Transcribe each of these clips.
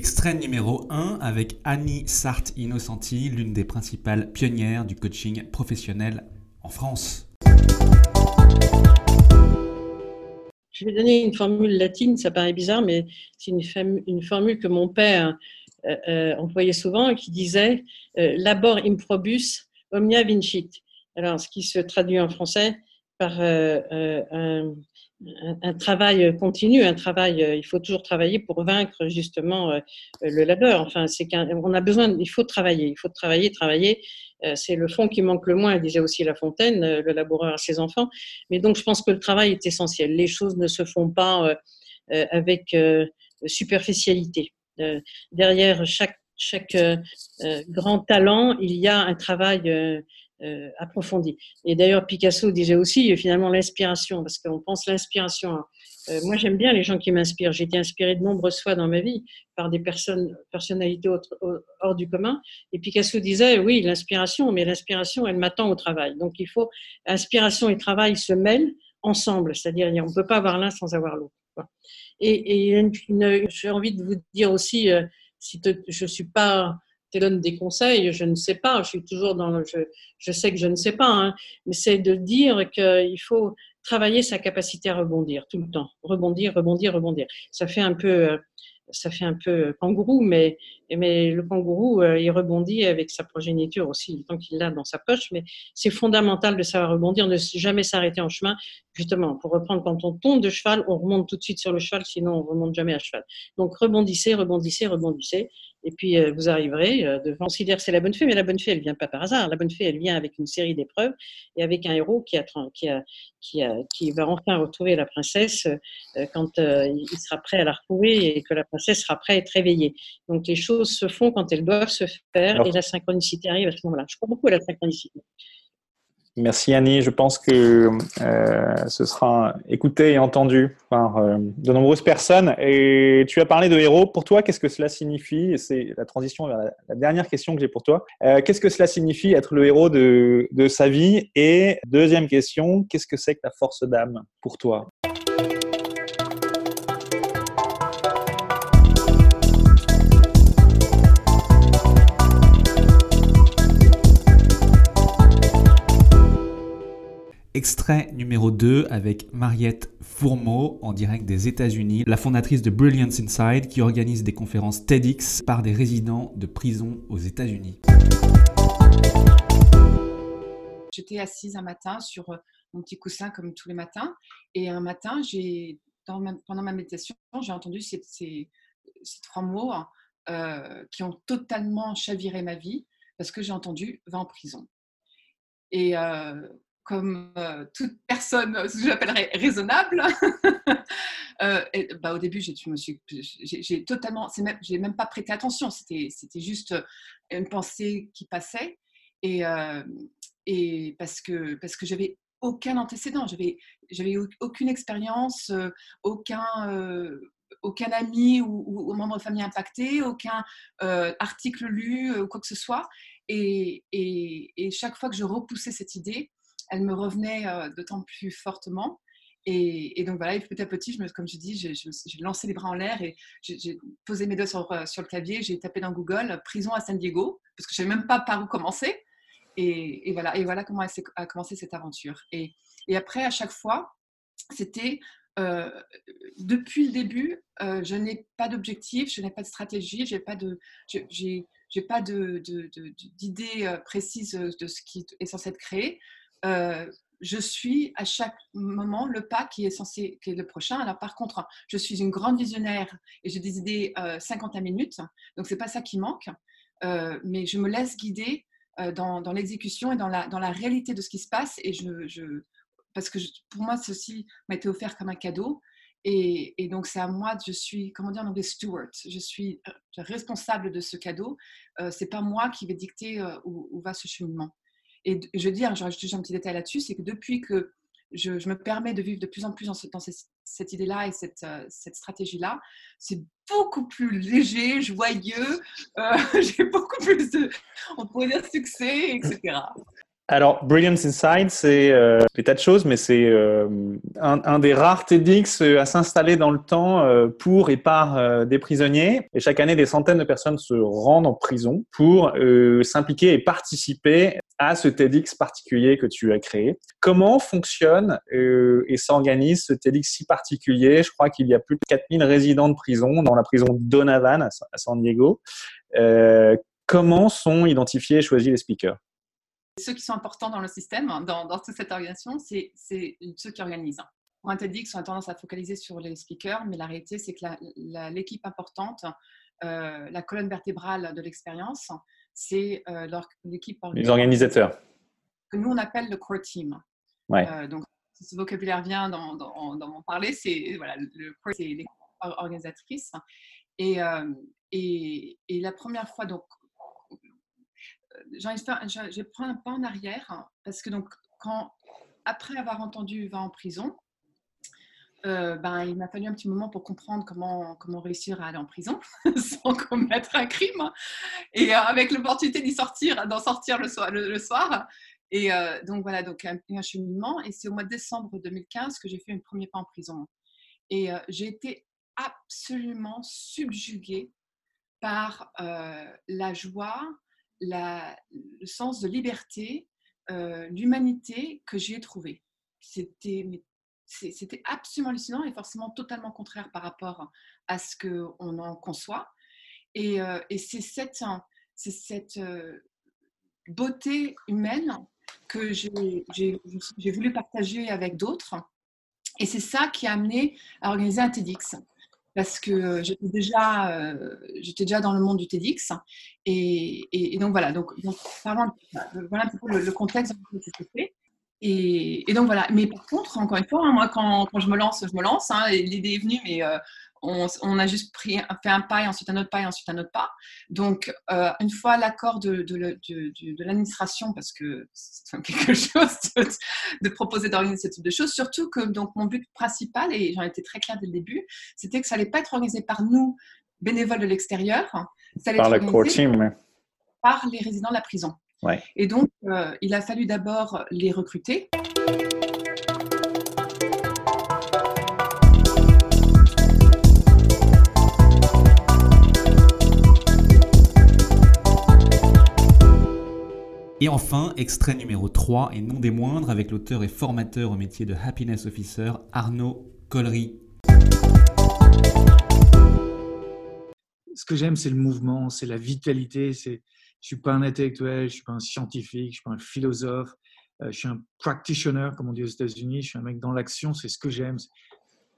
Extrait numéro 1 avec Annie Sartre Innocenti, l'une des principales pionnières du coaching professionnel en France. Je vais donner une formule latine, ça paraît bizarre, mais c'est une, formule que mon père euh, euh, employait souvent et qui disait euh, Labor improbus, omnia vincit. Alors, ce qui se traduit en français par un, un, travail continu, un travail, euh, il faut toujours travailler pour vaincre justement euh, le labeur. Enfin, c'est qu'on a besoin, il faut travailler, il faut travailler, travailler. Euh, c'est le fond qui manque le moins, disait aussi La Fontaine, le laboureur à ses enfants. Mais donc, je pense que le travail est essentiel. Les choses ne se font pas avec superficialité. Derrière chaque, chaque grand talent, il y a un travail euh, approfondie. Et d'ailleurs, Picasso disait aussi finalement l'inspiration, parce qu'on pense l'inspiration. Hein. Euh, moi, j'aime bien les gens qui m'inspirent. J'ai été inspirée de nombreuses fois dans ma vie par des personnes, personnalités hors du commun. Et Picasso disait, oui, l'inspiration, mais l'inspiration, elle m'attend au travail. Donc, il faut, inspiration et travail se mêlent ensemble. C'est-à-dire, on ne peut pas avoir l'un sans avoir l'autre. Et, j'ai envie de vous dire aussi, euh, si je ne suis pas te donne des conseils, je ne sais pas, je suis toujours dans le, je, je sais que je ne sais pas, hein, mais c'est de dire qu'il faut travailler sa capacité à rebondir tout le temps, rebondir, rebondir, rebondir. Ça fait un peu, ça fait un peu kangourou, mais, mais le kangourou, euh, il rebondit avec sa progéniture aussi, temps qu'il l'a dans sa poche, mais c'est fondamental de savoir rebondir, ne jamais s'arrêter en chemin, justement, pour reprendre quand on tombe de cheval, on remonte tout de suite sur le cheval, sinon on remonte jamais à cheval. Donc rebondissez, rebondissez, rebondissez, et puis, euh, vous arriverez euh, devant. On considère que c'est la bonne fée, mais la bonne fée, elle vient pas par hasard. La bonne fée, elle vient avec une série d'épreuves et avec un héros qui, qui, va enfin retrouver la princesse quand il sera prêt à la retrouver et que la princesse sera prête à être réveillée. Donc, les choses se font quand elles doivent se faire et la synchronicité arrive à ce moment-là. Je crois beaucoup à la synchronicité. Merci Annie. Je pense que euh, ce sera écouté et entendu par euh, de nombreuses personnes. Et tu as parlé de héros. Pour toi, qu'est-ce que cela signifie? C'est la transition vers la, dernière question que j'ai pour toi. Euh, qu'est-ce que cela signifie être le héros de, de sa vie? Et deuxième question, qu'est-ce que c'est que la force d'âme pour toi? Extrait numéro 2 avec Mariette Fourmeau en direct des États-Unis, la fondatrice de Brilliance Inside qui organise des conférences TEDx par des résidents de prison aux États-Unis. J'étais assise un matin sur euh, mon petit coussin comme tous les matins et un matin, j'ai pendant ma méditation, j'ai entendu ces, trois mots euh, qui ont totalement chaviré ma vie parce que j'ai entendu va en prison. Et euh, comme euh, toute personne, euh, que j'appellerais raisonnable. euh, bah, au début, j'ai totalement, même, j'ai même pas prêté attention. C'était, juste une pensée qui passait, et, euh, et parce que parce que j'avais aucun antécédent, j'avais j'avais aucune expérience, aucun aucun ami ou, membre de famille impacté, aucun article lu ou quoi que ce soit. Et, et, chaque fois que je repoussais cette idée, elle me revenait d'autant plus fortement. Et, donc voilà, petit à petit, comme je dis, j'ai lancé les bras en l'air et j'ai posé mes doigts sur, sur le clavier, j'ai tapé dans Google prison à San Diego, parce que je ne savais même pas par où commencer. Et, voilà, et voilà comment a commencé cette aventure. Et, après, à chaque fois, c'était depuis le début, je n'ai pas d'objectif, je n'ai pas de stratégie, j'ai pas de, j'ai, pas d'idée précise de ce qui est censé être créé je suis à chaque moment le pas qui est censé, qui le prochain. Alors par contre, je suis une grande visionnaire et j'ai des idées euh, 50 à minutes, donc c'est pas ça qui manque, euh, mais je me laisse guider euh, dans, l'exécution et dans la, réalité de ce qui se passe et parce que pour moi ceci m'a été offert comme un cadeau et, donc c'est à moi, je suis comment dire en anglais steward, je suis euh, responsable de ce cadeau. c'est pas moi qui vais dicter où va ce cheminement. Et je veux dire, je juste un petit détail là-dessus, c'est que depuis que je, me permets de vivre de plus en plus dans, cette, idée-là et cette, euh, cette stratégie-là, c'est beaucoup plus léger, joyeux, euh, j'ai beaucoup plus de, on pourrait dire, succès, etc. Alors, Brilliance Inside, c'est euh, des tas de choses, mais c'est euh, un, des rares TEDx à s'installer dans le temps euh, pour et par des prisonniers. Et chaque année, des centaines de personnes se rendent en prison pour s'impliquer et participer à ce TEDx particulier que tu as créé. Comment fonctionne et s'organise ce TEDx si particulier? Je crois qu'il y a plus de 4000 résidents de prison dans la prison Donovan à San Diego. comment sont identifiés et choisis les speakers? Ceux qui sont importants dans le système, dans, toute cette organisation, c'est ceux qui organisent. Pour un TEDx, on a tendance à focaliser sur les speakers, mais la réalité, c'est que l'équipe importante, euh, la colonne vertébrale de l'expérience, c'est euh, l'équipe Les organisateurs. Que nous, on appelle le core team. Ouais. Euh, donc, si ce vocabulaire vient dans, dans, dans mon parler, c'est voilà, le core, c'est l'équipe organisatrice. Et, et, et, la première fois, donc, je prends un pas en arrière hein, parce que donc quand après avoir entendu va en prison, euh, ben, il m'a fallu un petit moment pour comprendre comment, comment réussir à aller en prison sans commettre un crime et euh, avec l'opportunité d'y sortir, d'en sortir le soir. Le, soir. Et euh, donc voilà, donc un, un cheminement. Et c'est au mois de décembre 2015 que j'ai fait un premier pas en prison. Et j'ai été absolument subjuguée par la joie, le sens de liberté, euh, l'humanité que j'ai trouvé. C'était, absolument hallucinant et forcément totalement contraire par rapport à ce qu'on en conçoit. Et, euh, et c'est cette, cette euh, beauté humaine que j'ai voulu partager avec d'autres. Et c'est ça qui a amené à organiser un TEDx parce que euh, j'étais déjà, euh, déjà dans le monde du TEDx. Et, donc voilà, donc, donc parlons, voilà un peu le, contexte de ce que fait. Et, et, donc voilà, mais par contre, encore une fois, hein, moi quand, je me lance, je me lance. Hein, L'idée est venue, mais euh, on, a juste pris, fait un pas et ensuite un autre pas et ensuite un autre pas. Donc, euh, une fois l'accord de, de, l'administration, parce que c'est quelque chose de, proposer d'organiser ce type de choses, surtout que donc, mon but principal, et j'en étais très claire dès le début, c'était que ça n'allait pas être organisé par nous, bénévoles de l'extérieur, ça allait par être organisé par les résidents de la prison. Et donc, euh, il a fallu d'abord les recruter. Et enfin, extrait numéro 3 et non des moindres avec l'auteur et formateur au métier de Happiness Officer Arnaud Collery. Ce que j'aime, c'est le mouvement, c'est la vitalité. Je suis pas un intellectuel, je suis pas un scientifique, je suis pas un philosophe. Euh, je suis un practitioner, comme on dit aux États-Unis. Je suis un mec dans l'action. C'est ce que j'aime.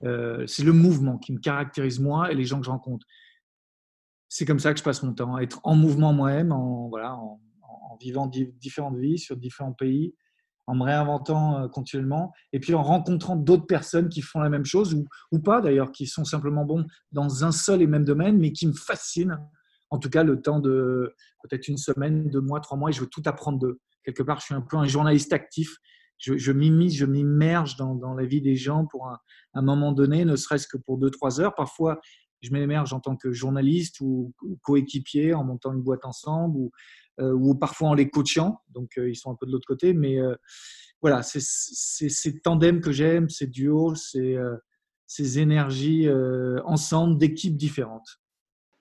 Euh, c'est le mouvement qui me caractérise moi et les gens que je rencontre. C'est comme ça que je passe mon temps, être en mouvement moi-même, en voilà, en, en vivant différentes vies sur différents pays, en me réinventant euh, continuellement, et puis en rencontrant d'autres personnes qui font la même chose, ou, pas d'ailleurs, qui sont simplement bons dans un seul et même domaine, mais qui me fascinent. En tout cas, le temps de peut-être une semaine, deux mois, trois mois, et je veux tout apprendre d'eux. Quelque part, je suis un peu un journaliste actif. Je, m'immisce, je m'immerge dans, la vie des gens pour un, moment donné, ne serait-ce que pour deux, trois heures. Parfois, je m'émerge en tant que journaliste ou, coéquipier en montant une boîte ensemble ou, ou parfois en les coachant. Donc, euh, ils sont un peu de l'autre côté. Mais, euh, voilà, c'est ces tandems que j'aime, ces duos, ces, ces énergies ensemble d'équipes différentes.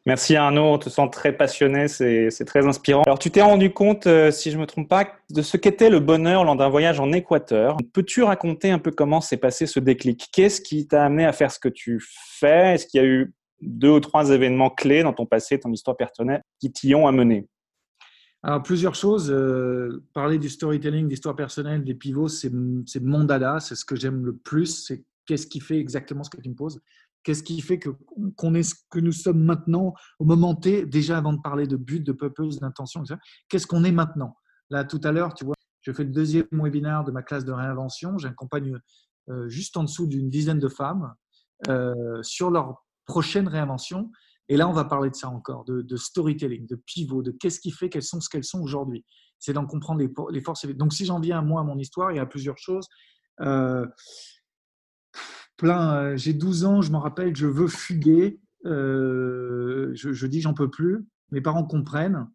Merci Arnaud, on te sent très passionné, c'est très inspirant. Alors tu t'es rendu compte, euh, si je ne me trompe pas, de ce qu'était le bonheur lors d'un voyage en Équateur. Peux-tu raconter un peu comment s'est passé ce déclic? Qu'est-ce qui t'a amené à faire ce que tu fais? Est-ce qu'il y a eu deux ou trois événements clés dans ton passé, ton histoire personnelle, qui t'y ont amené? Alors, plusieurs choses. Euh, parler du storytelling, d'histoire personnelle, des pivots, c'est mon dada, c'est ce que j'aime le plus. C'est qu'est-ce qui fait exactement ce que tu me poses. Qu'est-ce qui fait qu'on est ce que nous sommes maintenant au moment T, déjà avant de parler de but, de purpose, d'intention, Qu'est-ce qu'on est maintenant? Là, tout à l'heure, tu vois, je fais le deuxième webinaire de ma classe de réinvention. J'accompagne euh, juste en dessous d'une dizaine de femmes euh, sur leur prochaine réinvention. Et là, on va parler de ça encore, de, storytelling, de pivot, de qu'est-ce qui fait qu'elles sont ce qu'elles sont aujourd'hui. C'est d'en comprendre les, forces. Donc, si j'en viens à moi, à mon histoire, il y a plusieurs choses. Euh, plein. Euh, j'ai 12 ans, je m'en rappelle, je veux fuguer. Euh, je, dis j'en peux plus. Mes parents comprennent.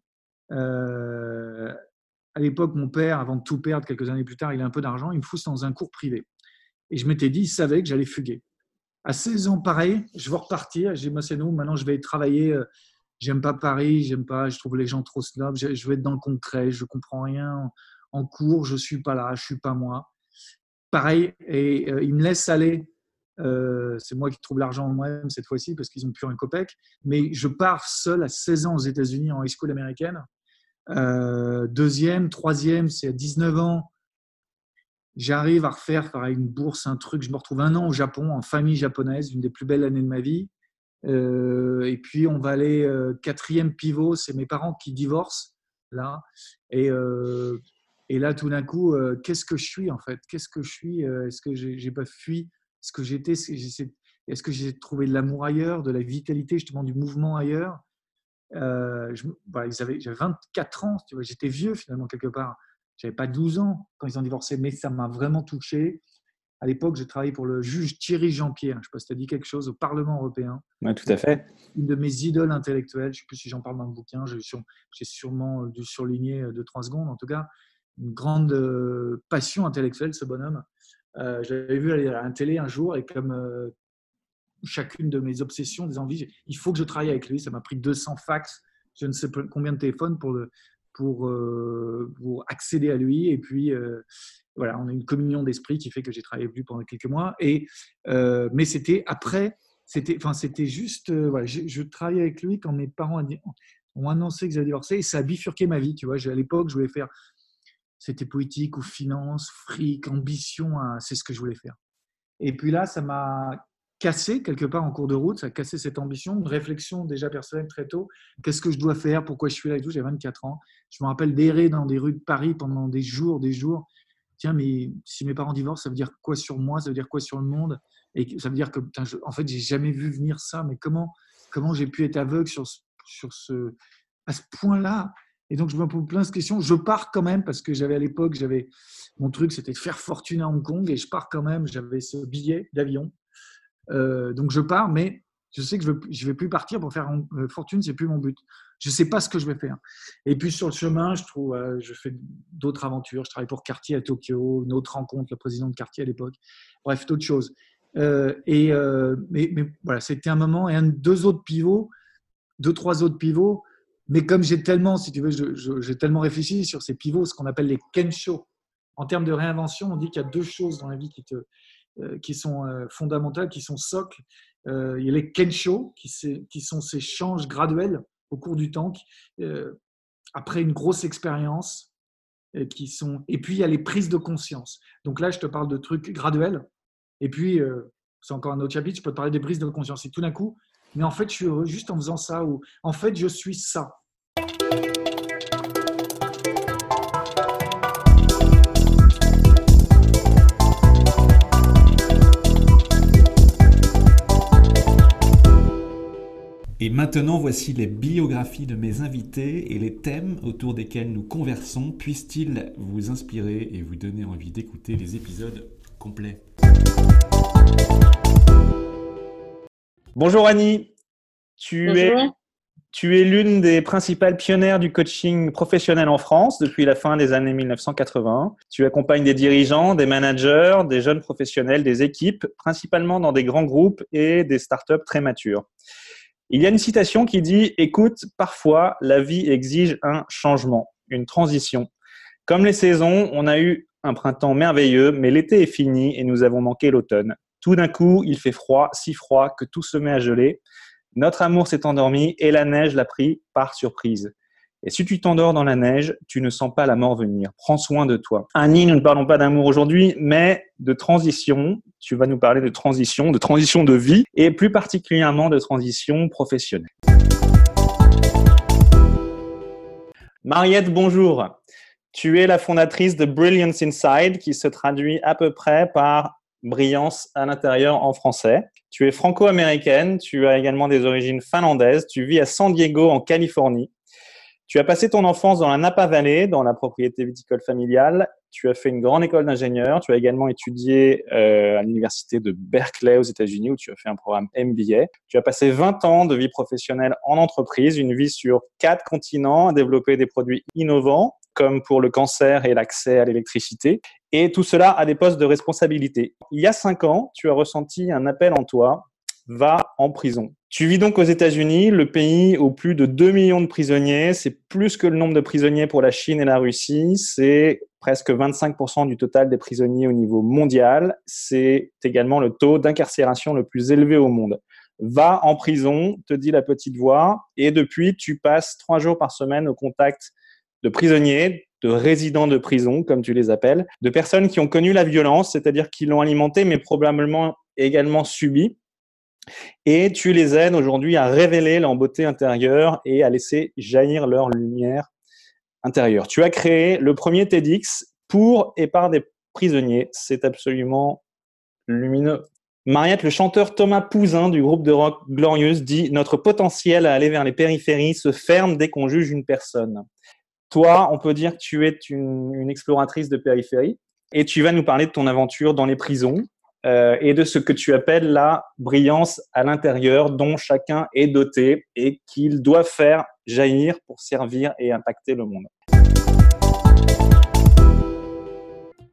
À l'époque, mon père, avant de tout perdre quelques années plus tard, il a un peu d'argent, il me fout dans un cours privé. Et je m'étais dit, il savait que j'allais fuguer. À 16 ans, pareil, je veux repartir. J'ai dit, moi, c'est nous, maintenant je vais travailler. J'aime pas Paris, j'aime pas, je trouve les gens trop snobs. Je veux être dans le concret, je comprends rien en cours, je suis pas là, je suis pas moi. Pareil, et il me laisse aller euh, c'est moi qui trouve l'argent moi-même cette fois-ci parce qu'ils n'ont plus un copec. Mais je pars seul à 16 ans aux États-Unis en high school américaine. Euh, deuxième, troisième, c'est à 19 ans. J'arrive à refaire pareil, une bourse, un truc. Je me retrouve un an au Japon, en famille japonaise, une des plus belles années de ma vie. Euh, et puis on va aller quatrième pivot, c'est mes parents qui divorcent là. Et, et là, tout d'un coup, qu'est-ce que je suis en fait? Qu'est-ce que je suis? Est-ce que j'ai pas fui? Ce que j'étais Est-ce que j'ai trouvé de l'amour ailleurs, de la vitalité justement du mouvement ailleurs? Euh, J'avais 24 ans, j'étais vieux finalement quelque part. J'avais pas 12 ans quand ils ont divorcé, mais ça m'a vraiment touché. À l'époque, j'ai travaillé pour le juge Thierry Jean-Pierre. Je ne sais pas si tu as dit quelque chose au Parlement européen. Oui, tout à fait. Une de mes idoles intellectuelles. Je ne sais plus si j'en parle dans le bouquin. J'ai sûrement dû surligner 2-3 secondes. En tout cas, une grande euh, passion intellectuelle, ce bonhomme. Euh, je l'avais vu à la télé un jour et comme euh, chacune de mes obsessions, des envies, il faut que je travaille avec lui. Ça m'a pris 200 fax, je ne sais combien de téléphones pour, le, pour, euh, pour accéder à lui. Et puis, voilà, on a une communion d'esprit qui fait que j'ai travaillé avec lui pendant quelques mois. Et, mais c'était après, c'était, enfin, c'était juste, voilà, je, je, travaillais avec lui quand mes parents ont annoncé qu'ils avaient divorcé et ça a bifurqué ma vie. Tu vois, à l'époque, je voulais faire c'était politique ou finance, fric, ambition, hein, c'est ce que je voulais faire. Et puis là, ça m'a cassé quelque part en cours de route, ça a cassé cette ambition, une réflexion déjà personnelle très tôt. Qu'est-ce que je dois faire? Pourquoi je suis là et tout? J'ai 24 ans. Je me rappelle d'errer dans des rues de Paris pendant des jours, des jours. Tiens, mais si mes parents divorcent, ça veut dire quoi sur moi? Ça veut dire quoi sur le monde? Et ça veut dire que, en fait, j'ai jamais vu venir ça. Mais comment, comment j'ai pu être aveugle sur, sur ce, à ce point-là? Et donc, je me pose plein de questions. Je pars quand même parce que j'avais à l'époque, j'avais mon truc, c'était de faire fortune à Hong Kong et je pars quand même. J'avais ce billet d'avion. Euh, donc, je pars, mais je sais que je ne vais, plus partir pour faire euh, fortune, c'est plus mon but. Je ne sais pas ce que je vais faire. Et puis sur le chemin, je trouve, euh, je fais d'autres aventures. Je travaille pour Cartier à Tokyo, une autre rencontre, le président de Cartier à l'époque. Bref, d'autres choses. et mais, voilà, c'était un moment et deux autres pivots, deux trois autres pivots mais comme j'ai tellement, si tu veux, j'ai tellement réfléchi sur ces pivots, ce qu'on appelle les kensho. En termes de réinvention, on dit qu'il y a deux choses dans la vie qui, te, qui sont euh, fondamentales, qui sont socles. Euh, il y a les kensho, qui, sont ces changes graduels au cours du temps, après une grosse expérience. Qui sont... Et puis, il y a les prises de conscience. Donc là, je te parle de trucs graduels. Et puis, c'est encore un autre chapitre, je peux te parler des prises de conscience. Et tout d'un coup, mais en fait, je suis heureux juste en faisant ça, ou en fait, je suis ça. Et maintenant, voici les biographies de mes invités et les thèmes autour desquels nous conversons. Puissent-ils vous inspirer et vous donner envie d'écouter les épisodes complets? Bonjour Annie, tu es Tu es l'une des principales pionnières du coaching professionnel en France depuis la fin des années 1980. Tu accompagnes des dirigeants, des managers, des jeunes professionnels, des équipes, principalement dans des grands groupes et des startups très matures. Il y a une citation qui dit Écoute, parfois la vie exige un changement, une transition. Comme les saisons, on a eu un printemps merveilleux, mais l'été est fini et nous avons manqué l'automne. Tout d'un coup, il fait froid, si froid que tout se met à geler. Notre amour s'est endormi et la neige l'a pris par surprise. Et si tu t'endors dans la neige, tu ne sens pas la mort venir. Prends soin de toi. Annie, nous ne parlons pas d'amour aujourd'hui, mais de transition. Tu vas nous parler de transition, de transition de vie et plus particulièrement de transition professionnelle. Mariette, bonjour. Tu es la fondatrice de Brilliance Inside, qui se traduit à peu près par brillance à l'intérieur en français. Tu es franco-américaine, tu as également des origines finlandaises, tu vis à San Diego en Californie. Tu as passé ton enfance dans la Napa Valley, dans la propriété viticole familiale. Tu as fait une grande école d'ingénieur. Tu as également étudié euh, à l'université de Berkeley aux États-Unis où tu as fait un programme MBA. Tu as passé 20 ans de vie professionnelle en entreprise, une vie sur quatre continents, à développer des produits innovants comme pour le cancer et l'accès à l'électricité. Et tout cela à des postes de responsabilité. Il y a cinq ans, tu as ressenti un appel en toi, va en prison. Tu vis donc aux États-Unis, le pays où plus de 2 millions de prisonniers. C'est plus que le nombre de prisonniers pour la Chine et la Russie. C'est presque 25% du total des prisonniers au niveau mondial. C'est également le taux d'incarcération le plus élevé au monde. Va en prison, te dit la petite voix, et depuis, tu passes trois jours par semaine au contact de prisonniers, de résidents de prison, comme tu les appelles, de personnes qui ont connu la violence, c'est-à-dire qui l'ont alimentée, mais probablement également subi. Et tu les aides aujourd'hui à révéler leur beauté intérieure et à laisser jaillir leur lumière intérieure. Tu as créé le premier TEDx pour et par des prisonniers. C'est absolument lumineux. Mariette, le chanteur Thomas Pouzin du groupe de rock Glorious dit Notre potentiel à aller vers les périphéries se ferme dès qu'on juge une personne. Toi, on peut dire que tu es une, exploratrice de périphérie et tu vas nous parler de ton aventure dans les prisons euh, et de ce que tu appelles la brillance à l'intérieur dont chacun est doté et qu'il doit faire jaillir pour servir et impacter le monde.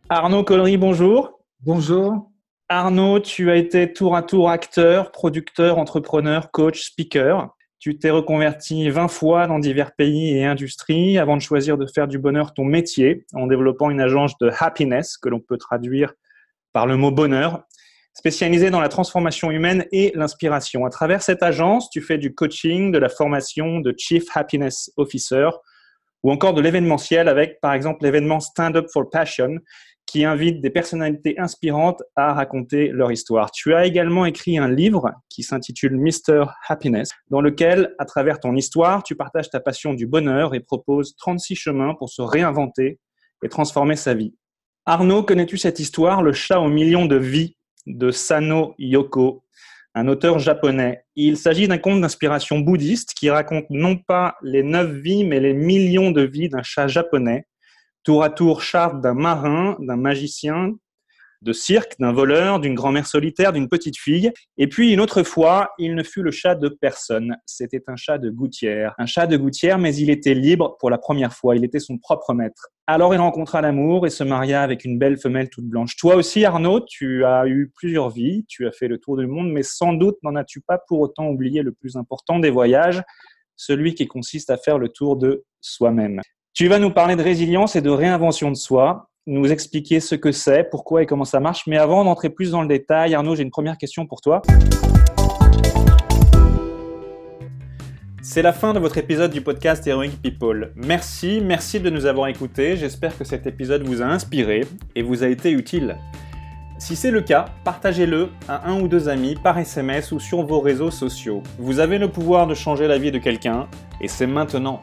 Arnaud Collery, bonjour. Bonjour. Arnaud, tu as été tour à tour acteur, producteur, entrepreneur, coach, speaker. Tu t'es reconverti 20 fois dans divers pays et industries avant de choisir de faire du bonheur ton métier en développant une agence de happiness que l'on peut traduire par le mot bonheur, spécialisée dans la transformation humaine et l'inspiration. À travers cette agence, tu fais du coaching, de la formation de Chief Happiness Officer ou encore de l'événementiel avec par exemple l'événement Stand Up for Passion qui invite des personnalités inspirantes à raconter leur histoire. Tu as également écrit un livre qui s'intitule Mr. Happiness, dans lequel, à travers ton histoire, tu partages ta passion du bonheur et proposes 36 chemins pour se réinventer et transformer sa vie. Arnaud, connais-tu cette histoire, Le chat aux millions de vies de Sano Yoko, un auteur japonais? Il s'agit d'un conte d'inspiration bouddhiste qui raconte non pas les neuf vies, mais les millions de vies d'un chat japonais tour à tour charte d'un marin, d'un magicien, de cirque, d'un voleur, d'une grand-mère solitaire, d'une petite fille. Et puis une autre fois, il ne fut le chat de personne. C'était un chat de gouttière. Un chat de gouttière, mais il était libre pour la première fois. Il était son propre maître. Alors il rencontra l'amour et se maria avec une belle femelle toute blanche. Toi aussi, Arnaud, tu as eu plusieurs vies, tu as fait le tour du monde, mais sans doute n'en as-tu pas pour autant oublié le plus important des voyages, celui qui consiste à faire le tour de soi-même. Tu vas nous parler de résilience et de réinvention de soi, nous expliquer ce que c'est, pourquoi et comment ça marche. Mais avant d'entrer plus dans le détail, Arnaud, j'ai une première question pour toi. C'est la fin de votre épisode du podcast Heroic People. Merci, merci de nous avoir écoutés. J'espère que cet épisode vous a inspiré et vous a été utile. Si c'est le cas, partagez-le à un ou deux amis par SMS ou sur vos réseaux sociaux. Vous avez le pouvoir de changer la vie de quelqu'un et c'est maintenant.